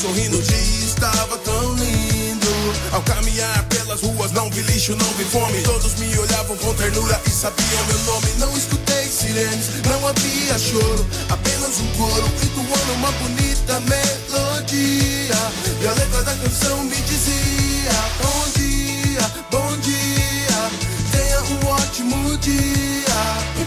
sorrindo. Dia estava tão lindo. Ao caminhar pelas ruas, não vi lixo, não vi fome. Todos me olhavam com ternura e sabiam meu nome. Não escutei sirenes, não havia choro. Apenas um coro entoando uma bonita melodia. E a letra da canção me dizia: Bom dia, bom dia. Tenha um ótimo dia.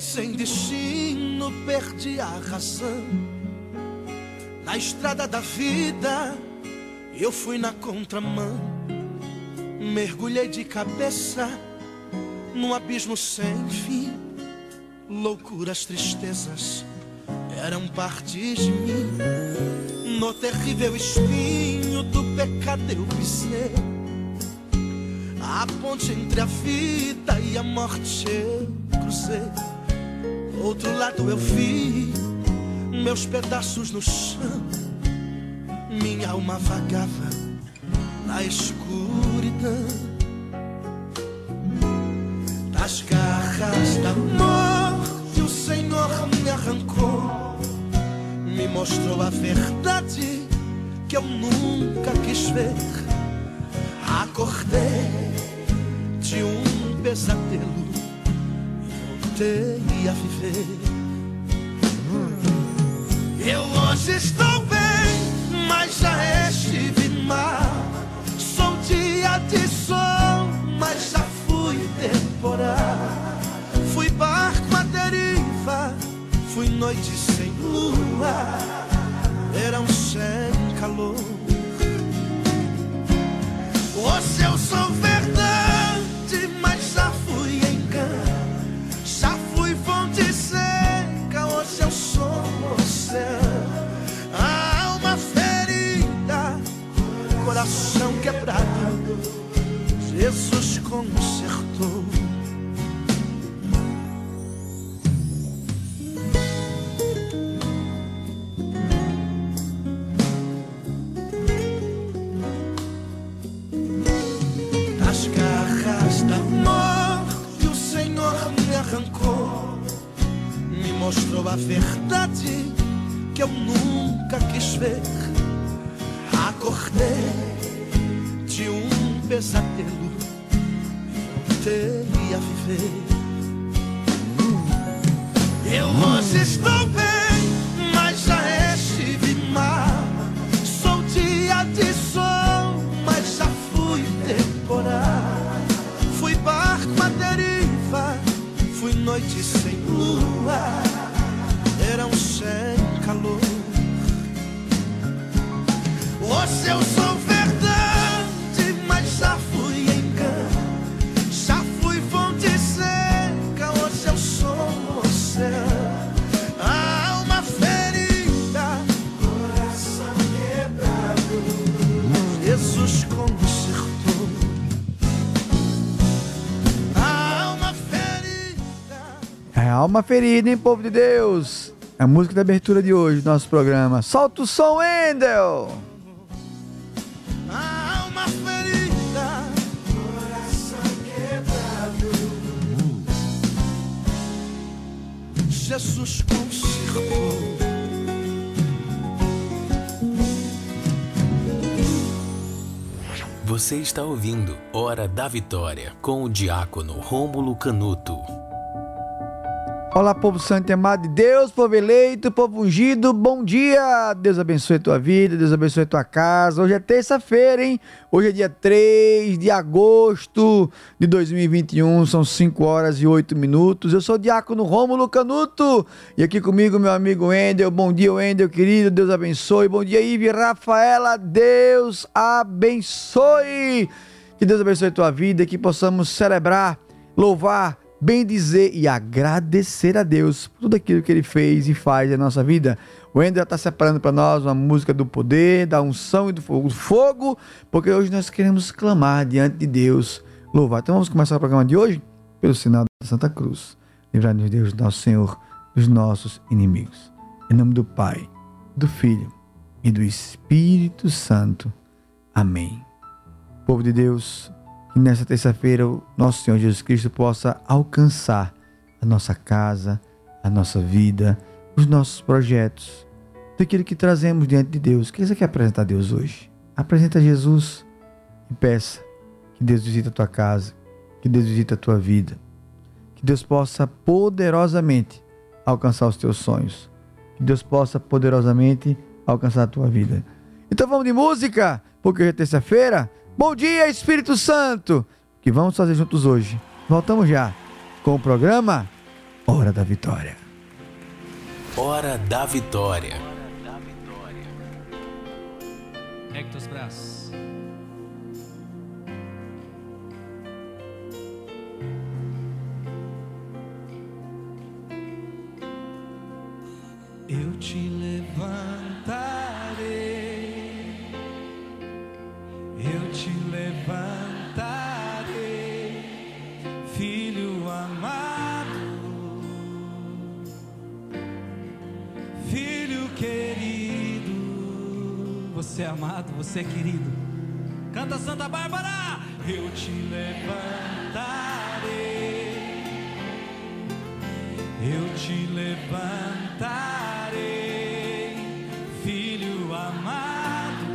Sem destino, perdi a razão. Na estrada da vida, eu fui na contramão. Mergulhei de cabeça num abismo sem fim. Loucuras, tristezas eram partes de mim. No terrível espinho do pecado eu pisei. A ponte entre a vida e a morte eu cruzei. Outro lado eu vi meus pedaços no chão. Minha alma vagava na escuridão. Das garras da morte o Senhor me arrancou. Me mostrou a verdade que eu nunca quis ver. Acordei de um pesadelo viver. Eu hoje estou bem, mas já estive mal. Sou dia de sol, mas já fui temporal. Fui barco à deriva, fui noite sem lua, verão sem calor. Hoje eu sou verdade, Jesus consertou. Das garras da morte o Senhor me arrancou, me mostrou a verdade que eu nunca quis ver. Acordei de um pesadelo voltei a viver. Eu hoje estou bem, mas já estive mal. Sou dia de sol, mas já fui temporal. Fui barco à deriva, fui noite sem lua, verão sem calor. Hoje eu sou alma ferida, hein, povo de Deus? É a música da abertura de hoje do nosso programa. Solta o som, Wendel! A alma ferida, coração quebrado. Jesus consertou. Você está ouvindo Hora da Vitória com o diácono Rômulo Canuto. Olá, povo santo e amado de Deus, povo eleito, povo ungido, bom dia! Deus abençoe a tua vida, Deus abençoe a tua casa. Hoje é terça-feira, hein? Hoje é dia 3 de agosto de 2021, são 5 horas e 8 minutos. Eu sou o diácono Rômulo Canuto e aqui comigo meu amigo Wendel. Bom dia, Wendel, querido, Deus abençoe. Bom dia, Ive Rafaela, Deus abençoe. Que Deus abençoe a tua vida, que possamos celebrar, louvar, bem dizer e agradecer a Deus por tudo aquilo que Ele fez e faz na nossa vida. O Ender está separando para nós uma música do poder, da unção e do fogo, fogo, porque hoje nós queremos clamar diante de Deus, louvar. Então vamos começar o programa de hoje pelo sinal da Santa Cruz. Livrar-nos Deus, nosso Senhor, dos nossos inimigos. Em nome do Pai, do Filho e do Espírito Santo. Amém. Povo de Deus, que nessa terça-feira o nosso Senhor Jesus Cristo possa alcançar a nossa casa, a nossa vida, os nossos projetos, daquilo que trazemos diante de Deus. O que você quer apresentar a Deus hoje? Apresenta a Jesus e peça que Deus visite a tua casa, que Deus visite a tua vida, que Deus possa poderosamente alcançar os teus sonhos, que Deus possa poderosamente alcançar a tua vida. Então vamos de música, porque hoje é terça-feira. Bom dia, Espírito Santo! O que vamos fazer juntos hoje? Voltamos já com o programa Hora da Vitória. Hora da Vitória. Ergue teus braços. Eu te levantarei, você é amado, você é querido. Canta Santa Bárbara! Eu te levantarei, eu te levantarei, filho amado,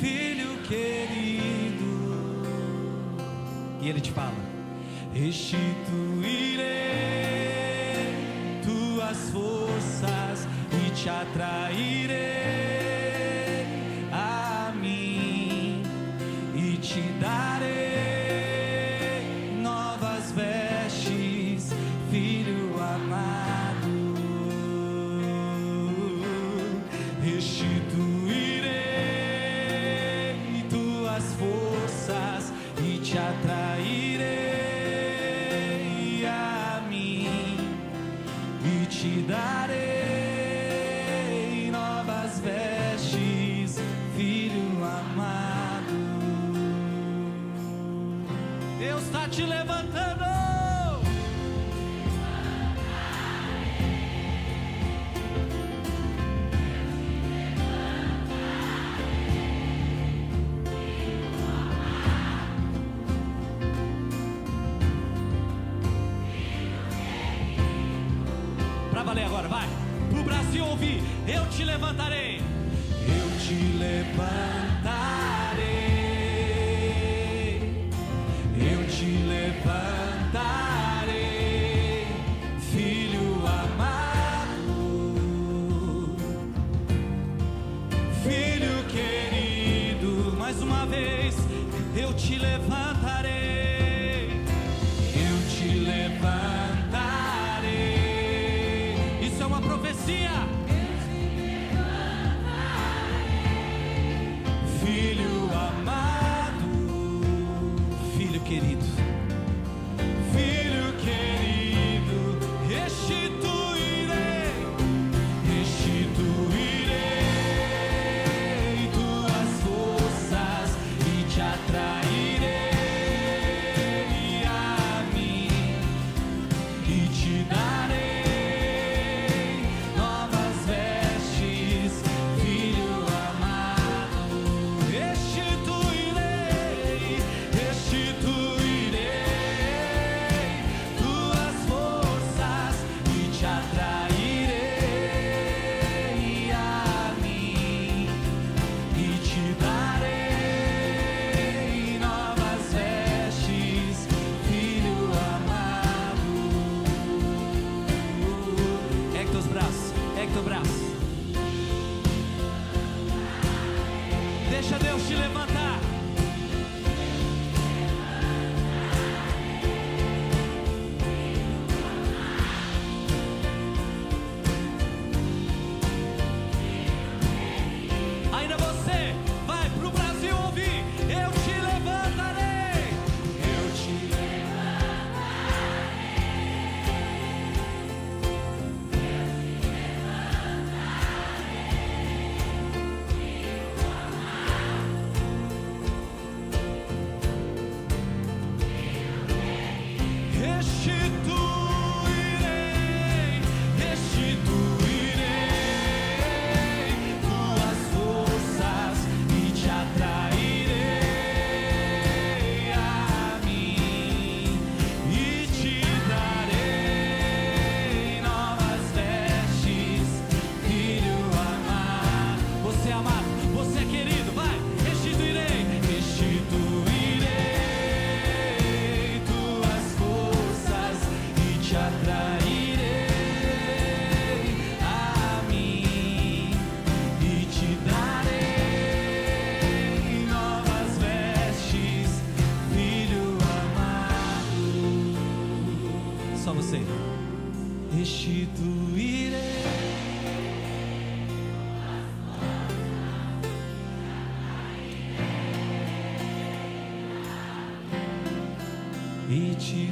filho querido. E ele te fala: Restituirei tuas forças te atrairei.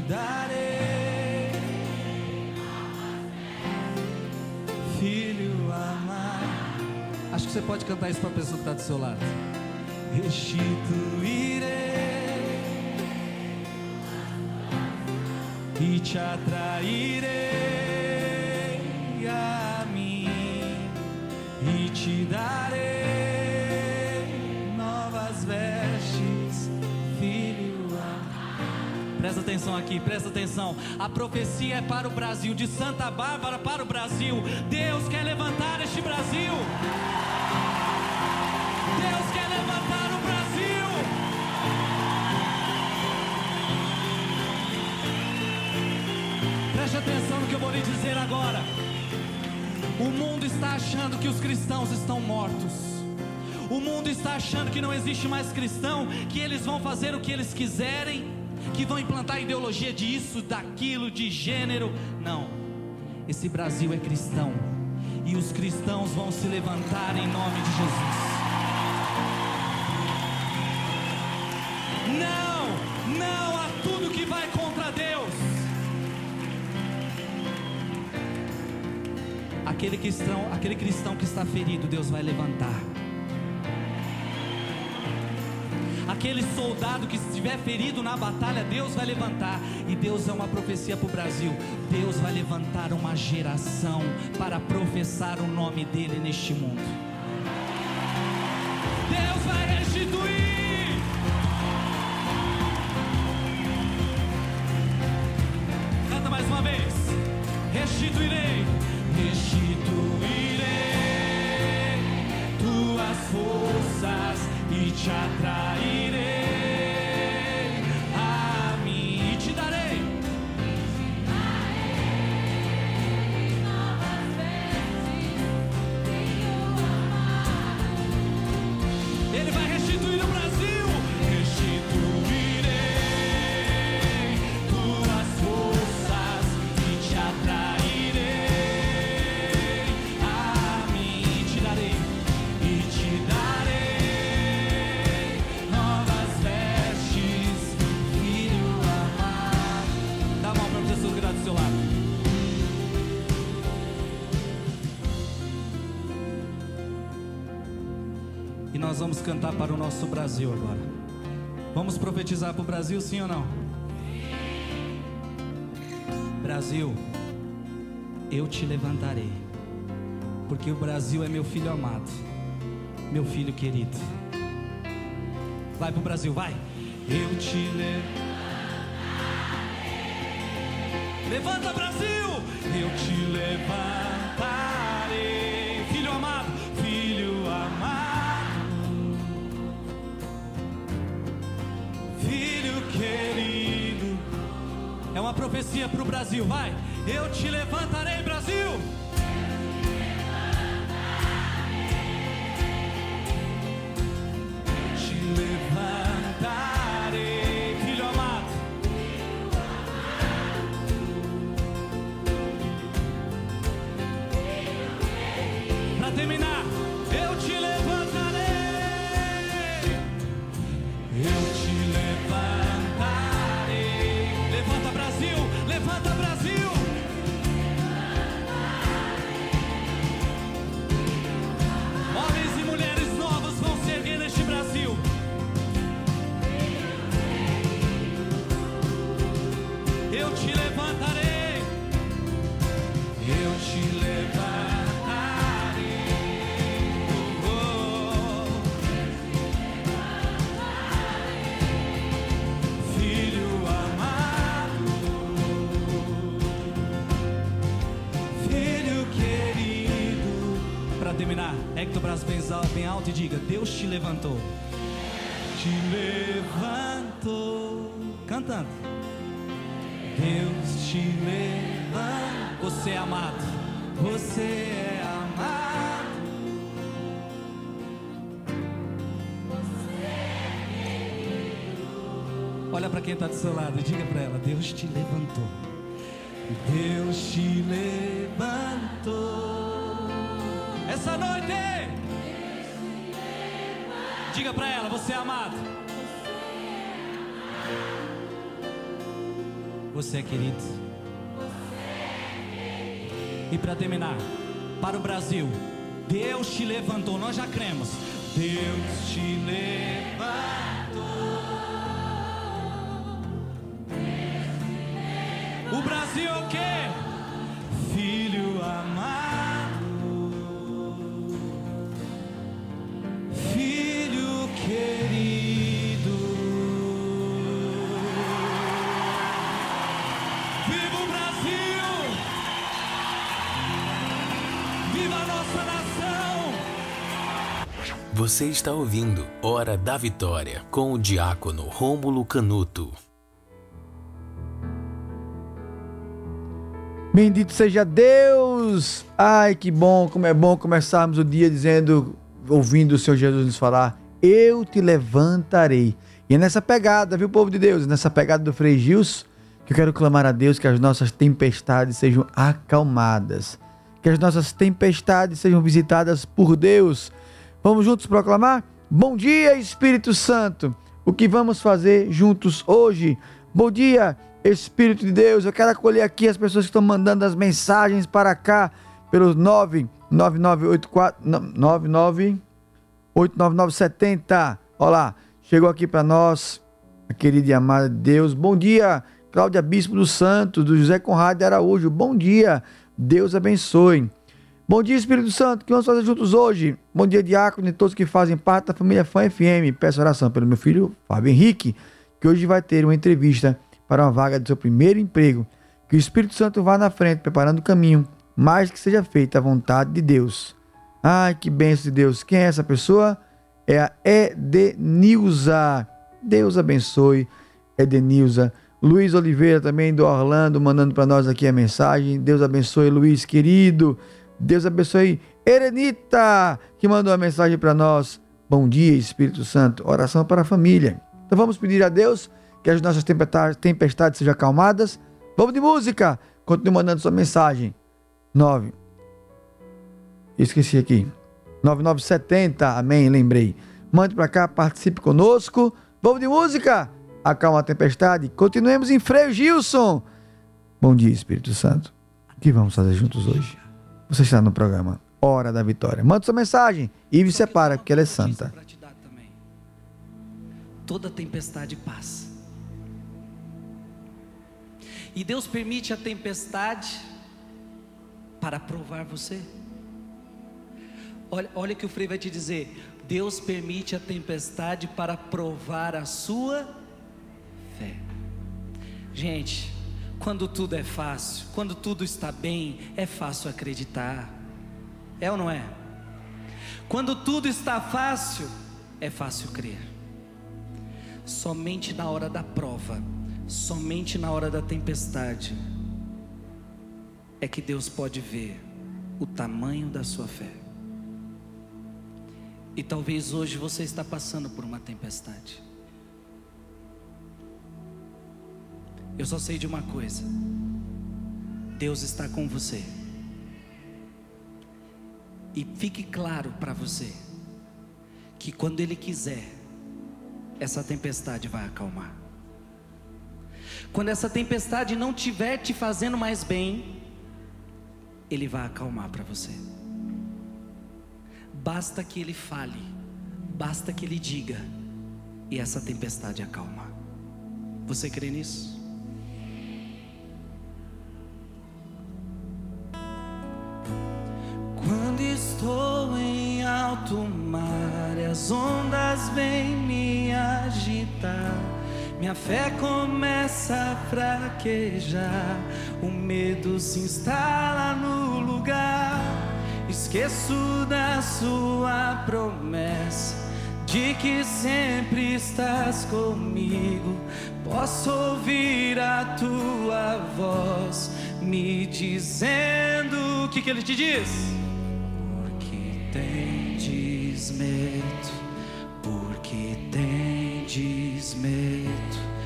darei, filho amado. Acho que você pode cantar isso para a pessoa que tá do seu lado. Restituirei e te atrairei a mim e te darei. atenção aqui, presta atenção. A profecia é para o Brasil, de Santa Bárbara para o Brasil. Deus quer levantar este Brasil. Deus quer levantar o Brasil. Preste atenção no que eu vou lhe dizer agora. O mundo está achando que os cristãos estão mortos. O mundo está achando que não existe mais cristão, que eles vão fazer o que eles quiserem que vão implantar ideologia disso, daquilo, de gênero. Não. Esse Brasil é cristão. E os cristãos vão se levantar em nome de Jesus. Não, não a tudo que vai contra Deus. Aquele cristão, aquele cristão que está ferido, Deus vai levantar. Aquele soldado que estiver ferido na batalha, Deus vai levantar. E Deus é uma profecia para o Brasil. Deus vai levantar uma geração para professar o nome dele neste mundo. Deus vai restituir. Canta mais uma vez. Restituirei, restituirei tuas forças e te atrairei nós vamos cantar para o nosso Brasil agora. Vamos profetizar para o Brasil, sim ou não? Brasil, eu te levantarei, porque o Brasil é meu filho amado, meu filho querido. Vai pro Brasil, vai. Eu te levantarei. Levanta, Brasil! Eu te levantarei, profecia para o Brasil, vai. Eu te levantarei, Brasil. Braço bem alto e diga: Deus te levantou. Te levantou. Cantando. Deus te levanta. Você é amado. Você é amado. Olha para quem está do seu lado e diga para ela: Deus te levantou. Deus te levantou. Essa noite. Diga para ela: Você é amado. Você é querido. E para terminar, para o Brasil, Deus te levantou, nós já cremos. Deus te levantou. Você está ouvindo Hora da Vitória com o diácono Rômulo Canuto. Bendito seja Deus! Ai, que bom, como é bom começarmos o dia dizendo, ouvindo o Senhor Jesus nos falar: Eu te levantarei. E é nessa pegada, viu, povo de Deus? Nessa pegada do Frei Gils, que eu quero clamar a Deus que as nossas tempestades sejam acalmadas, que as nossas tempestades sejam visitadas por Deus. Vamos juntos proclamar? Bom dia, Espírito Santo! O que vamos fazer juntos hoje? Bom dia, Espírito de Deus. Eu quero acolher aqui as pessoas que estão mandando as mensagens para cá pelos 99984 9989970. Olha lá, chegou aqui para nós, a querida e amada Deus. Bom dia, Cláudia Bispo do Santo, do José Conrado de Araújo. Bom dia, Deus abençoe. Bom dia, Espírito Santo, que vamos fazer juntos hoje? Bom dia, Diácono e todos que fazem parte da família Fã FM. Peço oração pelo meu filho, Fábio Henrique, que hoje vai ter uma entrevista para uma vaga do seu primeiro emprego. Que o Espírito Santo vá na frente, preparando o caminho, mas que seja feita a vontade de Deus. Ai, que bênção de Deus. Quem é essa pessoa? É a Edenilza. Deus abençoe, Edenilza. Luiz Oliveira também do Orlando, mandando para nós aqui a mensagem. Deus abençoe, Luiz, querido. Deus abençoe, Erenita, que mandou a mensagem para nós. Bom dia, Espírito Santo. Oração para a família. Então vamos pedir a Deus que as nossas tempestades sejam acalmadas. Vamos de música. Continue mandando sua mensagem. 9. Esqueci aqui. 9970. Amém, lembrei. Mande para cá, participe conosco. Vamos de música. Acalma a tempestade. Continuemos em Freio Gilson. Bom dia, Espírito Santo. O que vamos fazer juntos hoje? Você está no programa Hora da Vitória. Manda sua mensagem e me separa, porque ela é santa. Toda tempestade passa. E Deus permite a tempestade para provar você. Olha, olha que o Frei vai te dizer: Deus permite a tempestade para provar a sua fé. Gente, quando tudo é fácil, quando tudo está bem, é fácil acreditar. É ou não é? Quando tudo está fácil, é fácil crer. Somente na hora da prova Somente na hora da tempestade é que Deus pode ver o tamanho da sua fé. E talvez hoje você está passando por uma tempestade. Eu só sei de uma coisa: Deus está com você. E fique claro para você que quando Ele quiser, essa tempestade vai acalmar. Quando essa tempestade não estiver te fazendo mais bem, Ele vai acalmar para você. Basta que Ele fale, basta que Ele diga, e essa tempestade acalma. Você crê nisso? Quando estou em alto mar as ondas vêm me agitar minha fé começa a fraquejar, o medo se instala no lugar. Esqueço da sua promessa de que sempre estás comigo. Posso ouvir a tua voz me dizendo o que, que ele te diz? Medo, porque tendes medo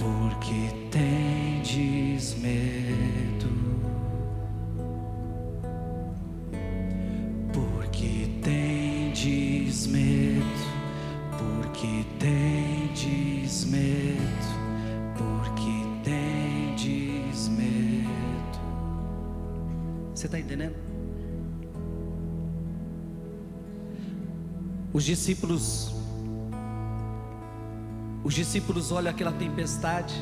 porque tendes medo, Os discípulos os discípulos olham aquela tempestade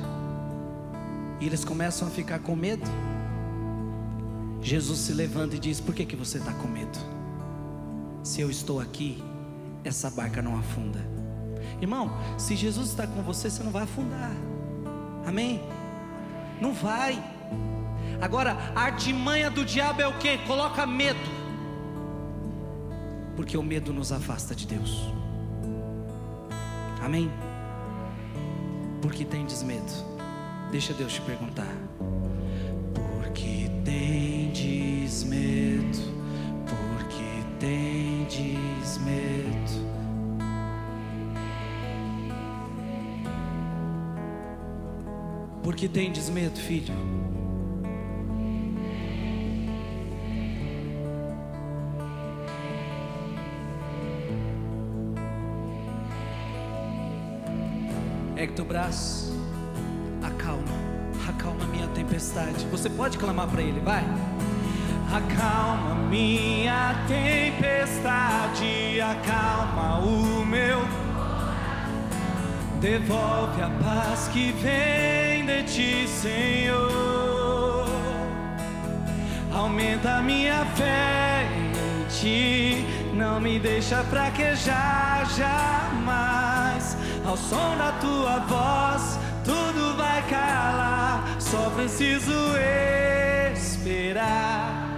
e eles começam a ficar com medo. Jesus se levanta e diz: Por que, que você está com medo? Se eu estou aqui, essa barca não afunda. Irmão, se Jesus está com você, você não vai afundar. Amém? Não vai. Agora, a artimanha do diabo é o que? Coloca medo. Porque o medo nos afasta de Deus. Amém? Por que tendes medo? Deixa Deus te perguntar. Por que tendes tendes medo? Porque tendes medo? Porque tendes medo, filho? Braço, acalma, acalma minha tempestade. Você pode clamar para Ele, vai. Acalma minha tempestade, acalma o meu. Devolve a paz que vem de ti, Senhor. Aumenta minha fé em ti, não me deixa fraquejar jamais. Ao som da tua voz, tudo vai calar. Só preciso esperar.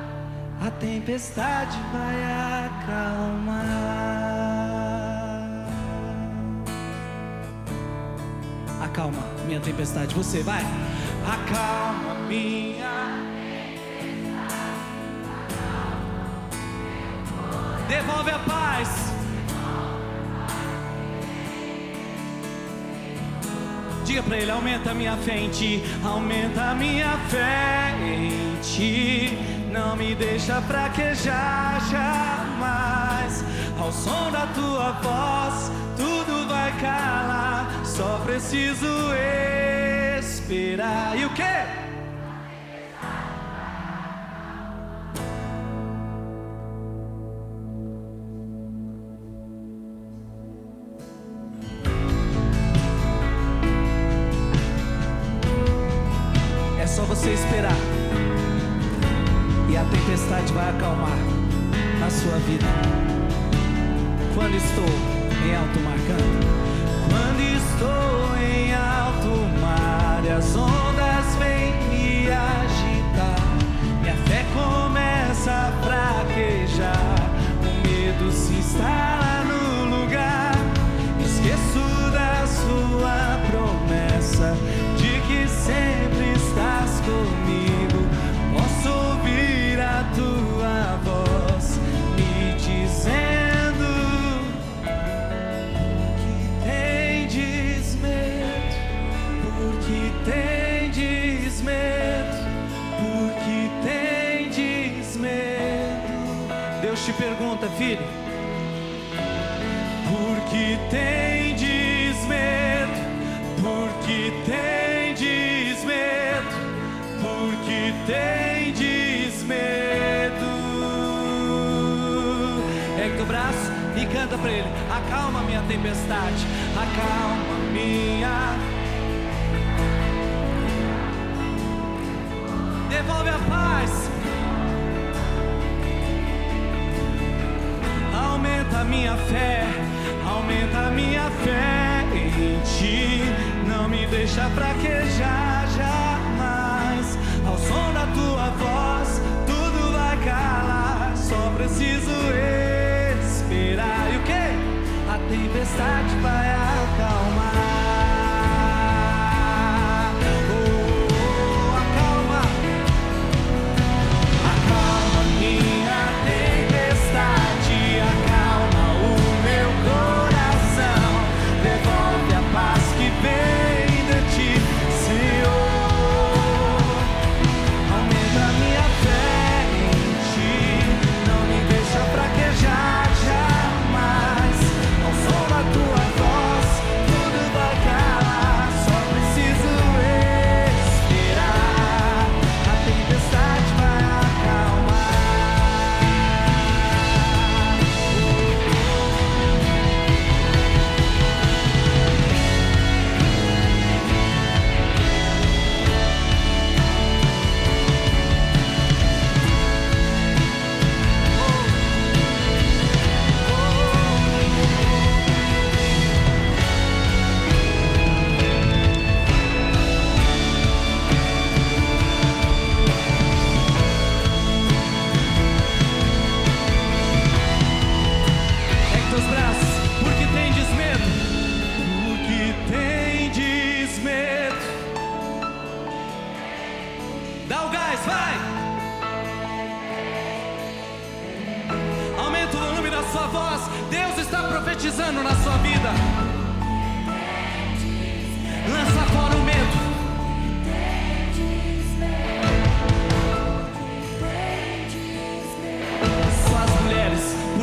A tempestade vai acalmar. Acalma minha tempestade, você vai. Acalma minha. Devolve a paz. Diga pra ele, aumenta a minha fé em ti, aumenta a minha fé em ti. Não me deixa fraquejar jamais. Ao som da tua voz, tudo vai calar. Só preciso esperar. E o quê? Você esperar. E a tempestade vai acalmar a sua vida. Quando estou em alto mar, canta. Quando estou em alto mar, as ondas vêm me agitar. Minha fé começa a fraquejar. O medo se instala filho. Porque tendes medo, porque tendes medo, porque tendes medo. Ergue teu braço e canta pra ele. Acalma minha tempestade, acalma minha. Devolve a paz. Aumenta minha fé, aumenta minha fé em ti. Não me deixa fraquejar jamais. Ao som da tua voz, tudo vai calar. Só preciso esperar. E o que? A tempestade vai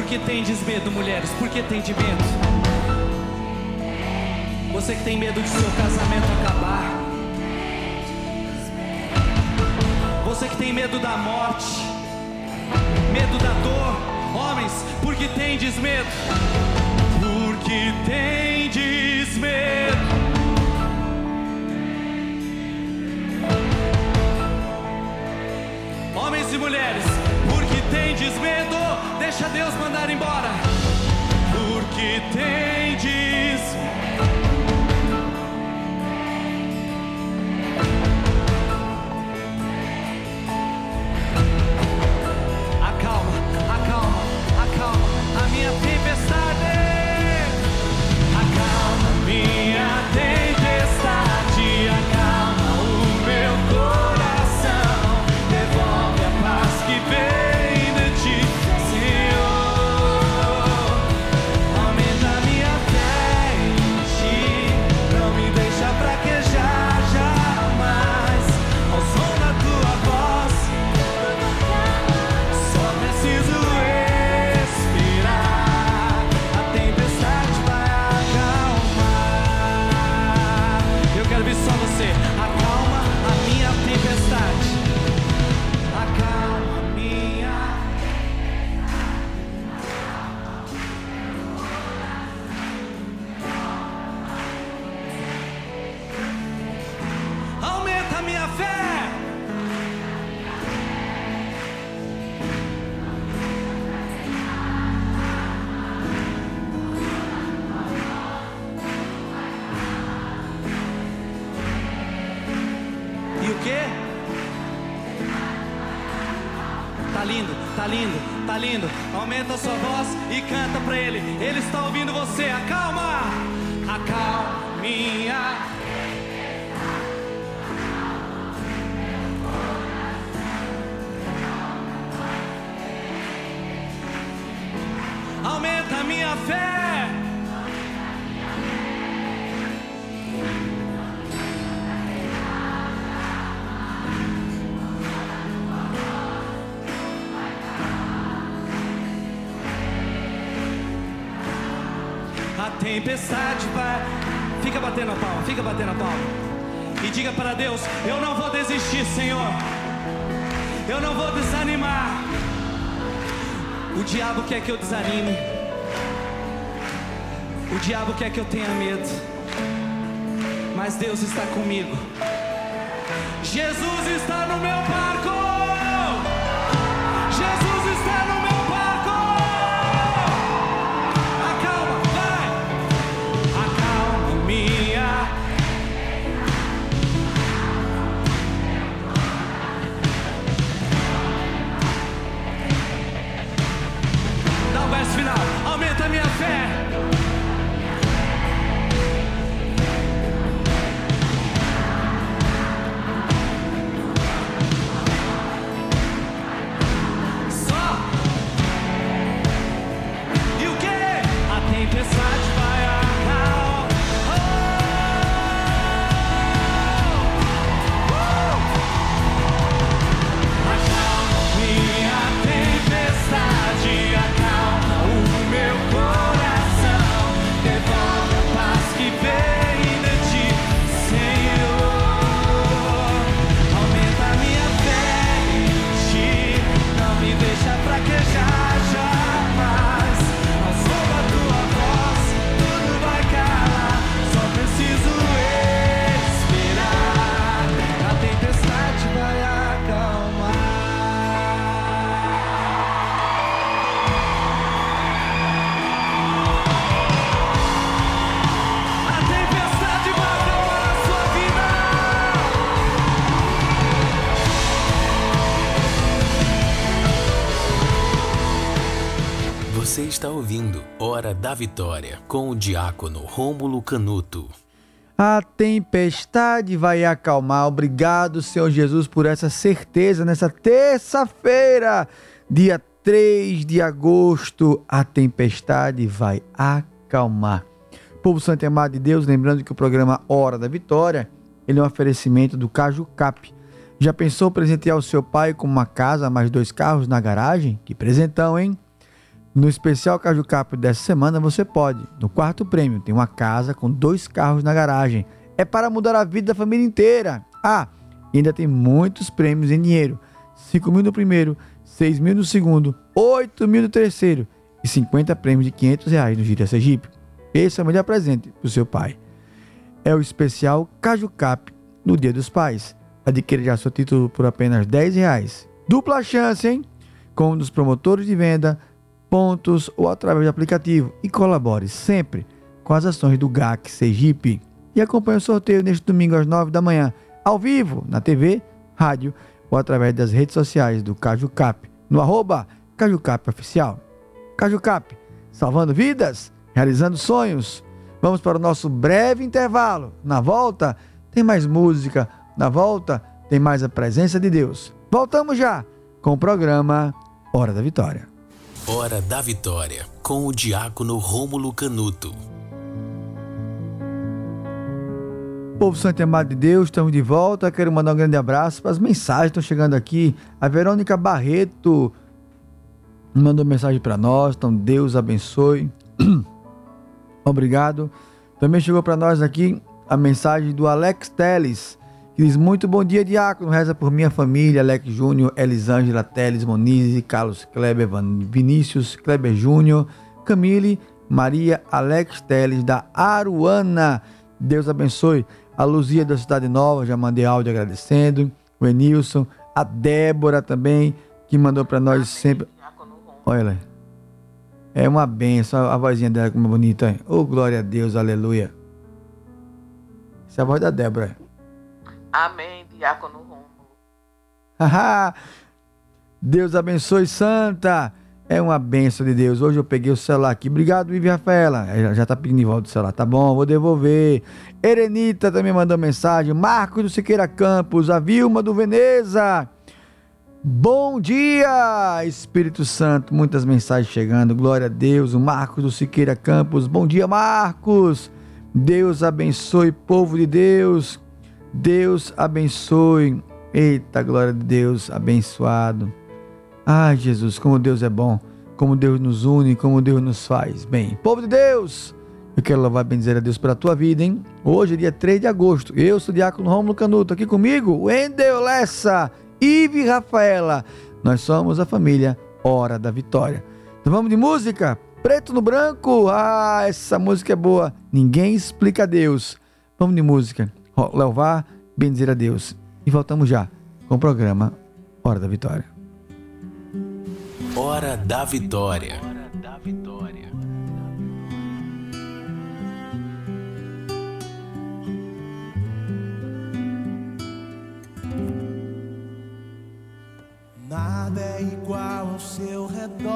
que tem desmedo, mulheres? Por que tem de medo? Você que tem medo de seu casamento acabar. Você que tem medo da morte, medo da dor, homens, por que tem desmedo? Porque tem desmedo. Homens e mulheres, tendes medo, deixa Deus mandar embora. Porque tendes lindo. Aumenta sua voz e canta pra ele. Ele está ouvindo você. Acalma, acalma minha Senhor. Eu não vou desanimar. O diabo quer que eu desanime. O diabo quer que eu tenha medo. Mas Deus está comigo. Jesus está no meu barco. da Vitória, com o diácono Rômulo Canuto. A tempestade vai acalmar. Obrigado, Senhor Jesus, por essa certeza nessa terça-feira, dia 3 de agosto. A tempestade vai acalmar. Povo Santo e Amado de Deus, lembrando que o programa Hora da Vitória ele é um oferecimento do Caju Cap. Já pensou presentear o seu pai com uma casa mais dois carros na garagem? Que presentão, hein? No especial Caju Cap dessa semana você pode. No quarto prêmio tem uma casa com dois carros na garagem. É para mudar a vida da família inteira. Ah, ainda tem muitos prêmios em dinheiro. 5 mil no primeiro, 6 mil no segundo, 8 mil no terceiro e 50 prêmios de 500 reais no Gira Sergipe. Esse é o melhor presente para o seu pai. É o especial Caju Cap no Dia dos Pais. Adquira já seu título por apenas 10 reais. Dupla chance, hein? Com um dos promotores de venda, pontos ou através do aplicativo. E colabore sempre com as ações do GAC Sergipe. E acompanhe o sorteio neste domingo às 9 da manhã, ao vivo, na TV, rádio ou através das redes sociais do Caju Cap, no arroba Caju Cap Oficial. Caju Cap, salvando vidas, realizando sonhos. Vamos para o nosso breve intervalo. Na volta, tem mais música. Na volta, tem mais a presença de Deus. Voltamos já com o programa Hora da Vitória. Hora da Vitória, com o diácono Rômulo Canuto. Povo Santo e Amado de Deus, estamos de volta. Quero mandar um grande abraço para as mensagens que estão chegando aqui. A Verônica Barreto mandou mensagem para nós, então Deus abençoe. Obrigado. Também chegou para nós aqui a mensagem do Alex Teles, diz: Muito bom dia, Diácono. Reza por minha família, Alex Júnior, Elisângela Teles, Monize, Carlos Kleber, Vinícius Kleber Júnior, Camille, Maria Alex Teles, da Aruana. Deus abençoe. A Luzia da Cidade Nova, já mandei áudio agradecendo. O Enilson, a Débora também, que mandou para nós sempre. Olha lá. É uma benção, a vozinha dela como é bonita. Oh, glória a Deus, aleluia. Essa é a voz da Débora. Amém, diácono Rômulo. Deus abençoe, Santa. É uma benção de Deus. Hoje eu peguei o celular aqui. Obrigado, Vivi Rafaela. Já, já tá pedindo de volta o celular. Tá bom, vou devolver. Erenita também mandou mensagem. Marcos do Siqueira Campos. A Vilma do Veneza. Bom dia, Espírito Santo. Muitas mensagens chegando. Glória a Deus. O Marcos do Siqueira Campos. Bom dia, Marcos. Deus abençoe, povo de Deus. Deus abençoe. Eita, glória de Deus, abençoado. Ai, Jesus, como Deus é bom, como Deus nos une, como Deus nos faz bem. Povo de Deus, eu quero louvar e bendizer a Deus pela tua vida, hein? Hoje é dia 3 de agosto. Eu sou o Diácono Romulo Canuto, aqui comigo, Wendel Lessa, Ive Rafaela. Nós somos a família Hora da Vitória. Então vamos de música? Preto no branco. Ah, essa música é boa. Ninguém explica a Deus. Vamos de música. Louvar, bendizer a Deus. E voltamos já com o programa Hora da Vitória. Hora da Vitória. Nada é igual ao seu redor.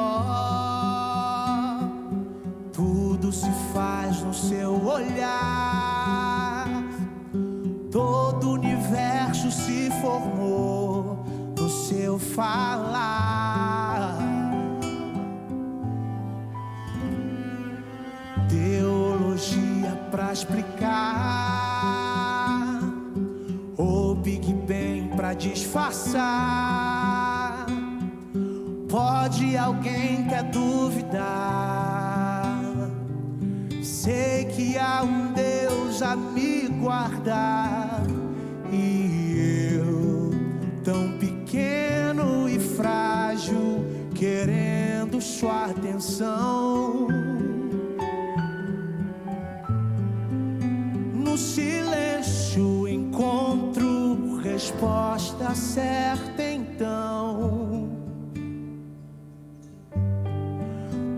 Tudo se faz no seu olhar. Todo o universo se formou no seu falar. Teologia pra explicar. O Big Bang pra disfarçar. Pode alguém quer duvidar? Sei que há um Deus a me guardar No silêncio encontro resposta certa então.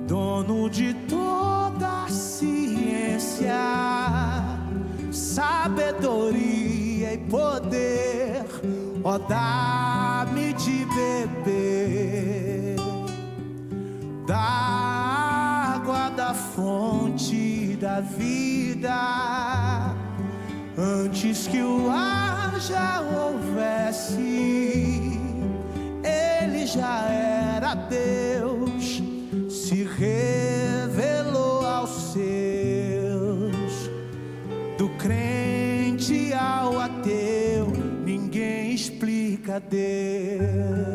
Dono de toda a ciência, sabedoria e poder, ó, dá-me vida antes que o ar já houvesse. Ele já era Deus, se revelou aos seus. Do crente ao ateu, ninguém explica Deus.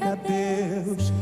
Deus.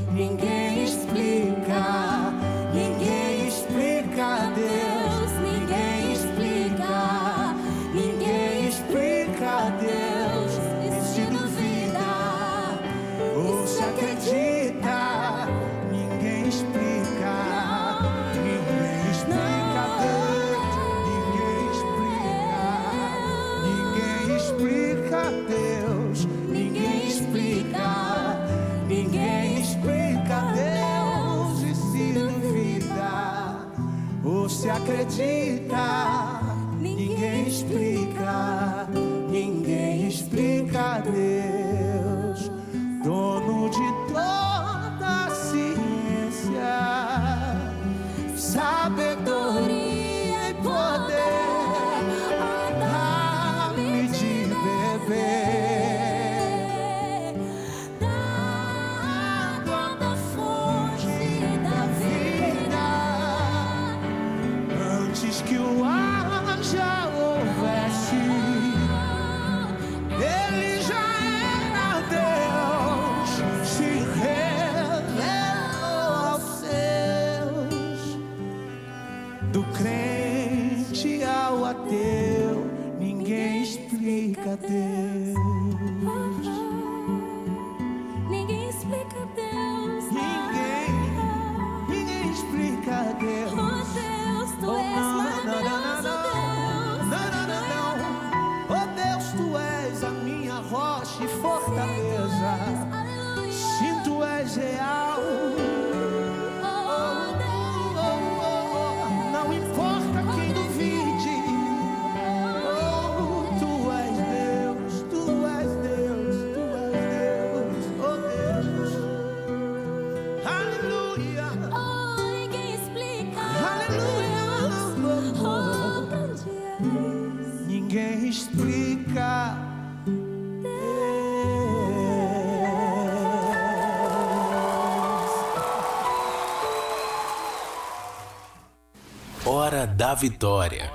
da vitória.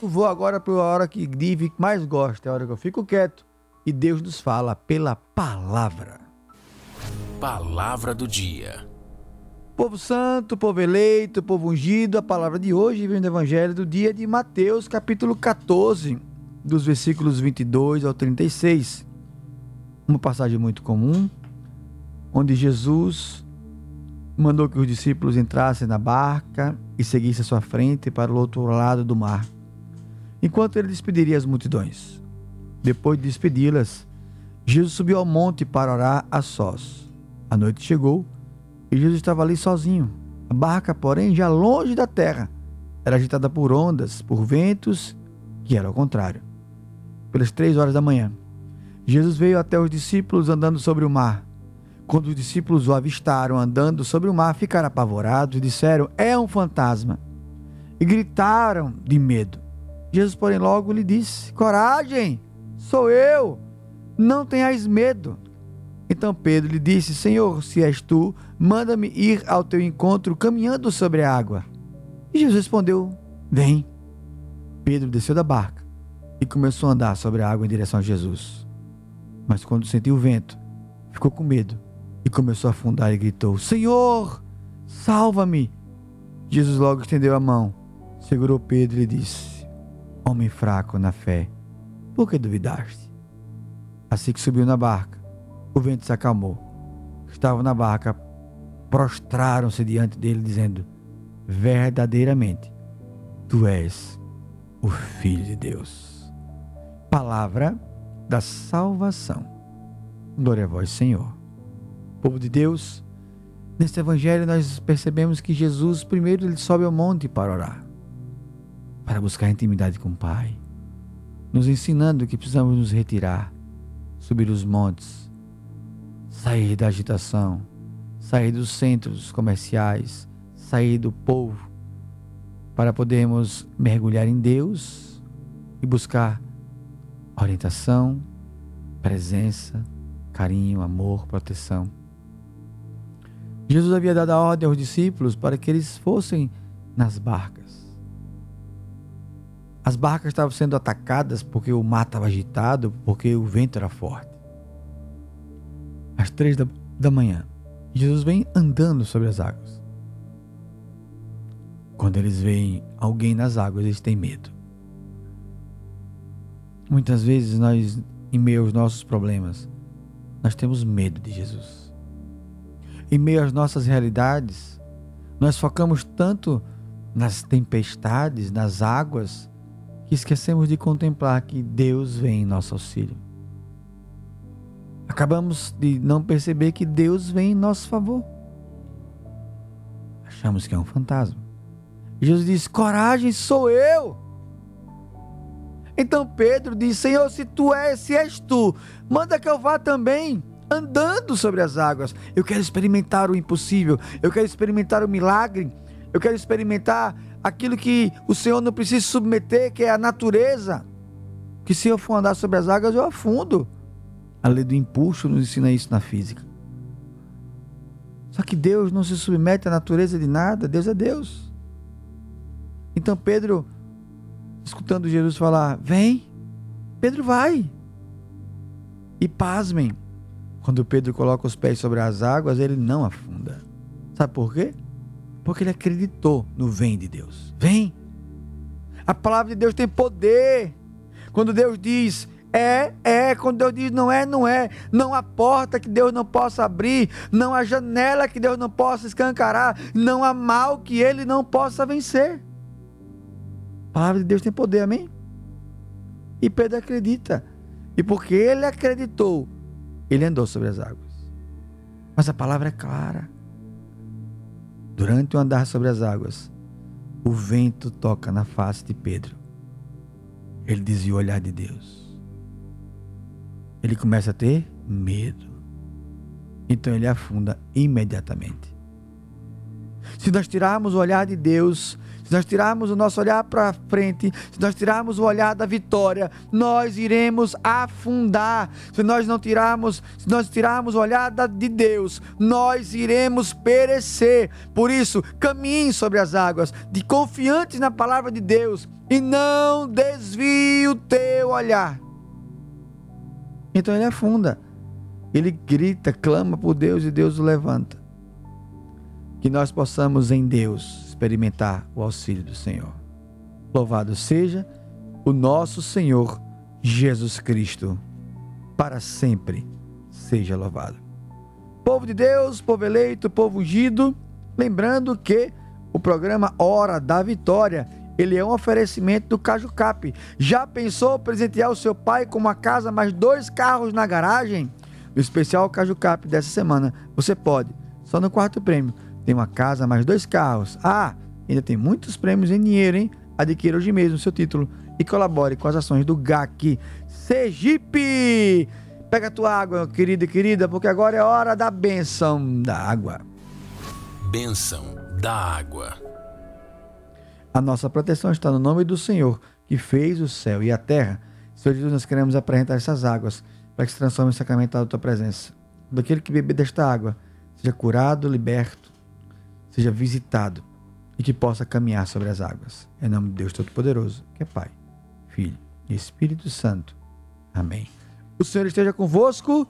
Vou agora para a hora que Dive mais gosta, é a hora que eu fico quieto e Deus nos fala pela palavra. Palavra do dia. Povo santo, povo eleito, povo ungido, a palavra de hoje vem do Evangelho do dia de Mateus, capítulo 14, dos versículos 22 ao 36. Uma passagem muito comum, onde Jesus mandou que os discípulos entrassem na barca e seguissem a sua frente para o outro lado do mar, enquanto ele despediria as multidões. Depois de despedi-las, Jesus subiu ao monte para orar a sós. A noite chegou e Jesus estava ali sozinho. A barca, porém, já longe da terra, era agitada por ondas, por ventos, que era o contrário. Pelas três horas da manhã, Jesus veio até os discípulos andando sobre o mar. Quando os discípulos o avistaram andando sobre o mar, ficaram apavorados e disseram: É um fantasma. E gritaram de medo. Jesus, porém, logo lhe disse: Coragem, sou eu, não tenhais medo. Então Pedro lhe disse: Senhor, se és tu, manda-me ir ao teu encontro caminhando sobre a água. E Jesus respondeu: Vem. Pedro desceu da barca e começou a andar sobre a água em direção a Jesus. Mas quando sentiu o vento, ficou com medo e começou a afundar e gritou: Senhor, salva-me! Jesus logo estendeu a mão, segurou Pedro e disse: Homem fraco na fé, por que duvidaste? Assim que subiu na barca, o vento se acalmou. Estavam na barca, prostraram-se diante dele, dizendo: Verdadeiramente, tu és o Filho de Deus. Palavra da salvação. Glória a vós, Senhor. Povo de Deus, neste evangelho nós percebemos que Jesus primeiro ele sobe ao monte para orar, para buscar intimidade com o Pai, nos ensinando que precisamos nos retirar, subir os montes, sair da agitação, sair dos centros comerciais, sair do povo, para podermos mergulhar em Deus e buscar orientação, presença, carinho, amor, proteção. Jesus havia dado a ordem aos discípulos para que eles fossem nas barcas. As barcas estavam sendo atacadas porque o mar estava agitado, porque o vento era forte. Às três da, da manhã, Jesus vem andando sobre as águas. Quando eles veem alguém nas águas, eles têm medo. Muitas vezes nós, em meio aos nossos problemas, nós temos medo de Jesus. Em meio às nossas realidades, nós focamos tanto nas tempestades, nas águas, que esquecemos de contemplar que Deus vem em nosso auxílio. Acabamos de não perceber que Deus vem em nosso favor. Achamos que é um fantasma. Jesus diz: Coragem, sou eu. Então Pedro diz: Senhor, se tu és, se és tu, manda que eu vá também, andando sobre as águas. Eu quero experimentar o impossível, eu quero experimentar o milagre, eu quero experimentar aquilo que o Senhor não precisa submeter, que é a natureza. Que se eu for andar sobre as águas, eu afundo. A lei do impulso nos ensina isso na física. Só que Deus não se submete à natureza de nada, Deus é Deus. Então Pedro, escutando Jesus falar, vem, Pedro vai. E pasmem, quando Pedro coloca os pés sobre as águas, ele não afunda. Sabe por quê? Porque ele acreditou no vem de Deus. Vem. A palavra de Deus tem poder. Quando Deus diz, é, é. Quando Deus diz não é, não é. Não há porta que Deus não possa abrir. Não há janela que Deus não possa escancarar. Não há mal que Ele não possa vencer. A palavra de Deus tem poder, amém? E Pedro acredita. E porque ele acreditou, ele andou sobre as águas. Mas a palavra é clara. Durante o andar sobre as águas, o vento toca na face de Pedro. Ele desvia o olhar de Deus ele começa a ter medo. Então ele afunda imediatamente. Se nós tirarmos o olhar de Deus, se nós tirarmos o nosso olhar para frente, se nós tirarmos o olhar da vitória, nós iremos afundar. Se nós não tirarmos, se nós tirarmos o olhar de Deus, nós iremos perecer. Por isso, caminhe sobre as águas, de confiantes na palavra de Deus e não desvie o teu olhar. Então ele afunda. Ele grita, clama por Deus e Deus o levanta. Que nós possamos em Deus experimentar o auxílio do Senhor. Louvado seja o nosso Senhor Jesus Cristo. Para sempre seja louvado. Povo de Deus, povo eleito, povo ungido, Lembrando que o programa Hora da Vitória, ele é um oferecimento do Caju Cap. Já pensou presentear o seu pai com uma casa mais dois carros na garagem? No especial Caju Cap dessa semana, você pode. Só no quarto prêmio. Tem uma casa mais dois carros. Ah, ainda tem muitos prêmios em dinheiro, hein? Adquira hoje mesmo o seu título e colabore com as ações do GAC Sergipe. Pega a tua água, querida e querida, porque agora é hora da benção da água. Bênção da água. A nossa proteção está no nome do Senhor, que fez o céu e a terra. Senhor Jesus, nós queremos apresentar essas águas para que se transforme em sacramental da tua presença. Daquele que beber desta água, seja curado, liberto, seja visitado e que possa caminhar sobre as águas. Em nome de Deus Todo-Poderoso, que é Pai, Filho e Espírito Santo. Amém. O Senhor esteja convosco,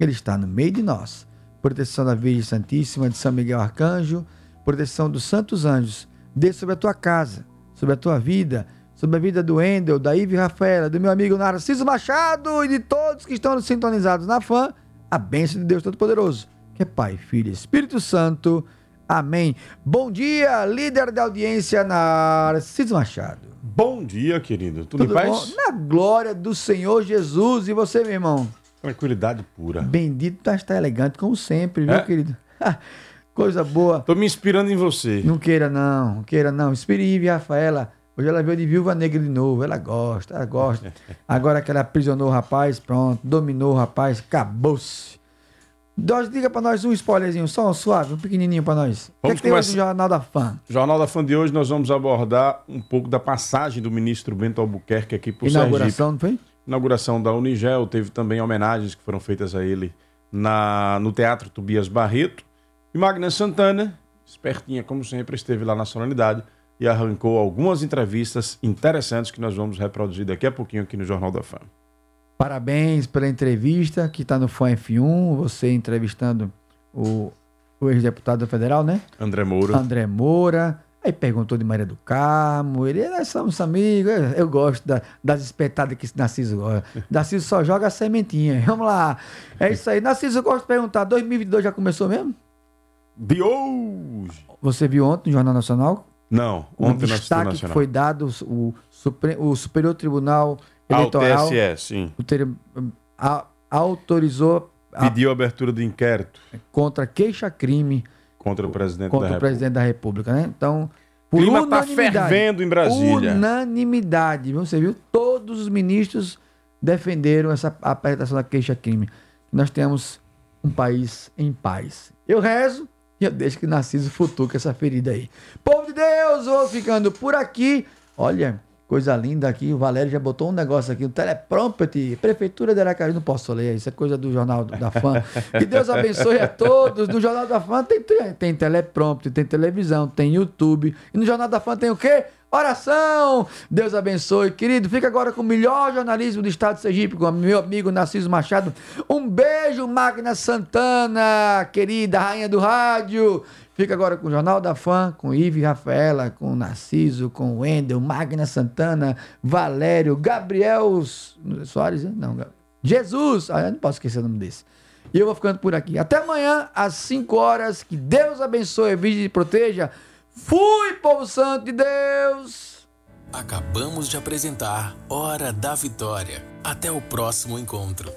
Ele está no meio de nós. Proteção da Virgem Santíssima, de São Miguel Arcanjo, proteção dos santos anjos, dê sobre a tua casa, sobre a tua vida, sobre a vida do Endel, da Ive Rafaela, do meu amigo Narciso Machado e de todos que estão sintonizados na fã, a bênção de Deus Todo-Poderoso, que é Pai, Filho e Espírito Santo. Amém. Bom dia, líder da audiência Narciso Machado. Bom dia, querido. Tudo, em paz? bom? Na glória do Senhor Jesus. E você, meu irmão? Tranquilidade pura. Bendito tá, está elegante, como sempre, viu, É? querido? Coisa boa. Tô me inspirando em você. Não queira, não. Não queira, não. Inspire Ive Rafaela. Hoje ela veio de viúva negra de novo. Ela gosta, ela gosta. Agora que ela aprisionou o rapaz, pronto. Dominou o rapaz, acabou-se. Nós, diga pra nós um spoilerzinho, só um suave, um pequenininho pra nós. O que, é Vamos que tem hoje no Jornal da Fã? Jornal da Fã de hoje nós vamos abordar um pouco da passagem do ministro Bento Albuquerque aqui por Sergipe. Inauguração, não foi? Inauguração da Unigel, teve também homenagens que foram feitas a ele na, no Teatro Tobias Barreto. E Magna Santana, espertinha como sempre, esteve lá na solenidade e arrancou algumas entrevistas interessantes que nós vamos reproduzir daqui a pouquinho aqui no Jornal da Fã. Parabéns pela entrevista que está no Fã F1, você entrevistando o, o ex-deputado federal, né? André Moura. André Moura. Aí perguntou de Maria do Carmo. Ele, nós somos amigos. Eu, eu gosto da- das espetadas que Narciso gosta. Narciso só joga a sementinha. Vamos lá. É isso aí. Narciso, eu gosto de perguntar: 2022 já começou mesmo? De hoje! Você viu ontem no Jornal Nacional? Não, O ontem no Instituto destaque que Nacional. foi dado, o, o Superior Tribunal Ao Eleitoral TSE, sim. o ter- a- autorizou a- Pediu abertura de inquérito contra queixa-crime contra o presidente contra da o República. presidente da República, né? Então, O por clima tá unanimidade, fervendo em Brasília. unanimidade, viu? você viu? Todos os ministros defenderam essa apresentação da queixa-crime. Nós temos um país em paz. Eu rezo e eu deixo que Narciso futuque essa ferida aí. Povo de Deus, vou ficando por aqui. Olha, coisa linda aqui. O Valério já botou um negócio aqui, o teleprompter. Prefeitura de Aracaju, não posso ler, isso é coisa do Jornal da Fã. Que Deus abençoe a todos. No Jornal da Fã tem, tem teleprompter, tem televisão, tem YouTube. E no Jornal da Fã tem o quê? Oração! Deus abençoe. Querido, fica agora com o melhor jornalismo do estado de Sergipe, com meu amigo Narciso Machado. Um beijo, Magna Santana, querida rainha do rádio. Fica agora com o Jornal da Fã, com Ive Rafaela, com Narciso, com Wendel, Magna Santana, Valério, Gabriel Soares, né? não, Jesus, ah, eu não posso esquecer o nome desse. E eu vou ficando por aqui. Até amanhã, às 5 horas. Que Deus abençoe, vige e proteja. Fui, povo santo de Deus! Acabamos de apresentar Hora da Vitória. Até o próximo encontro.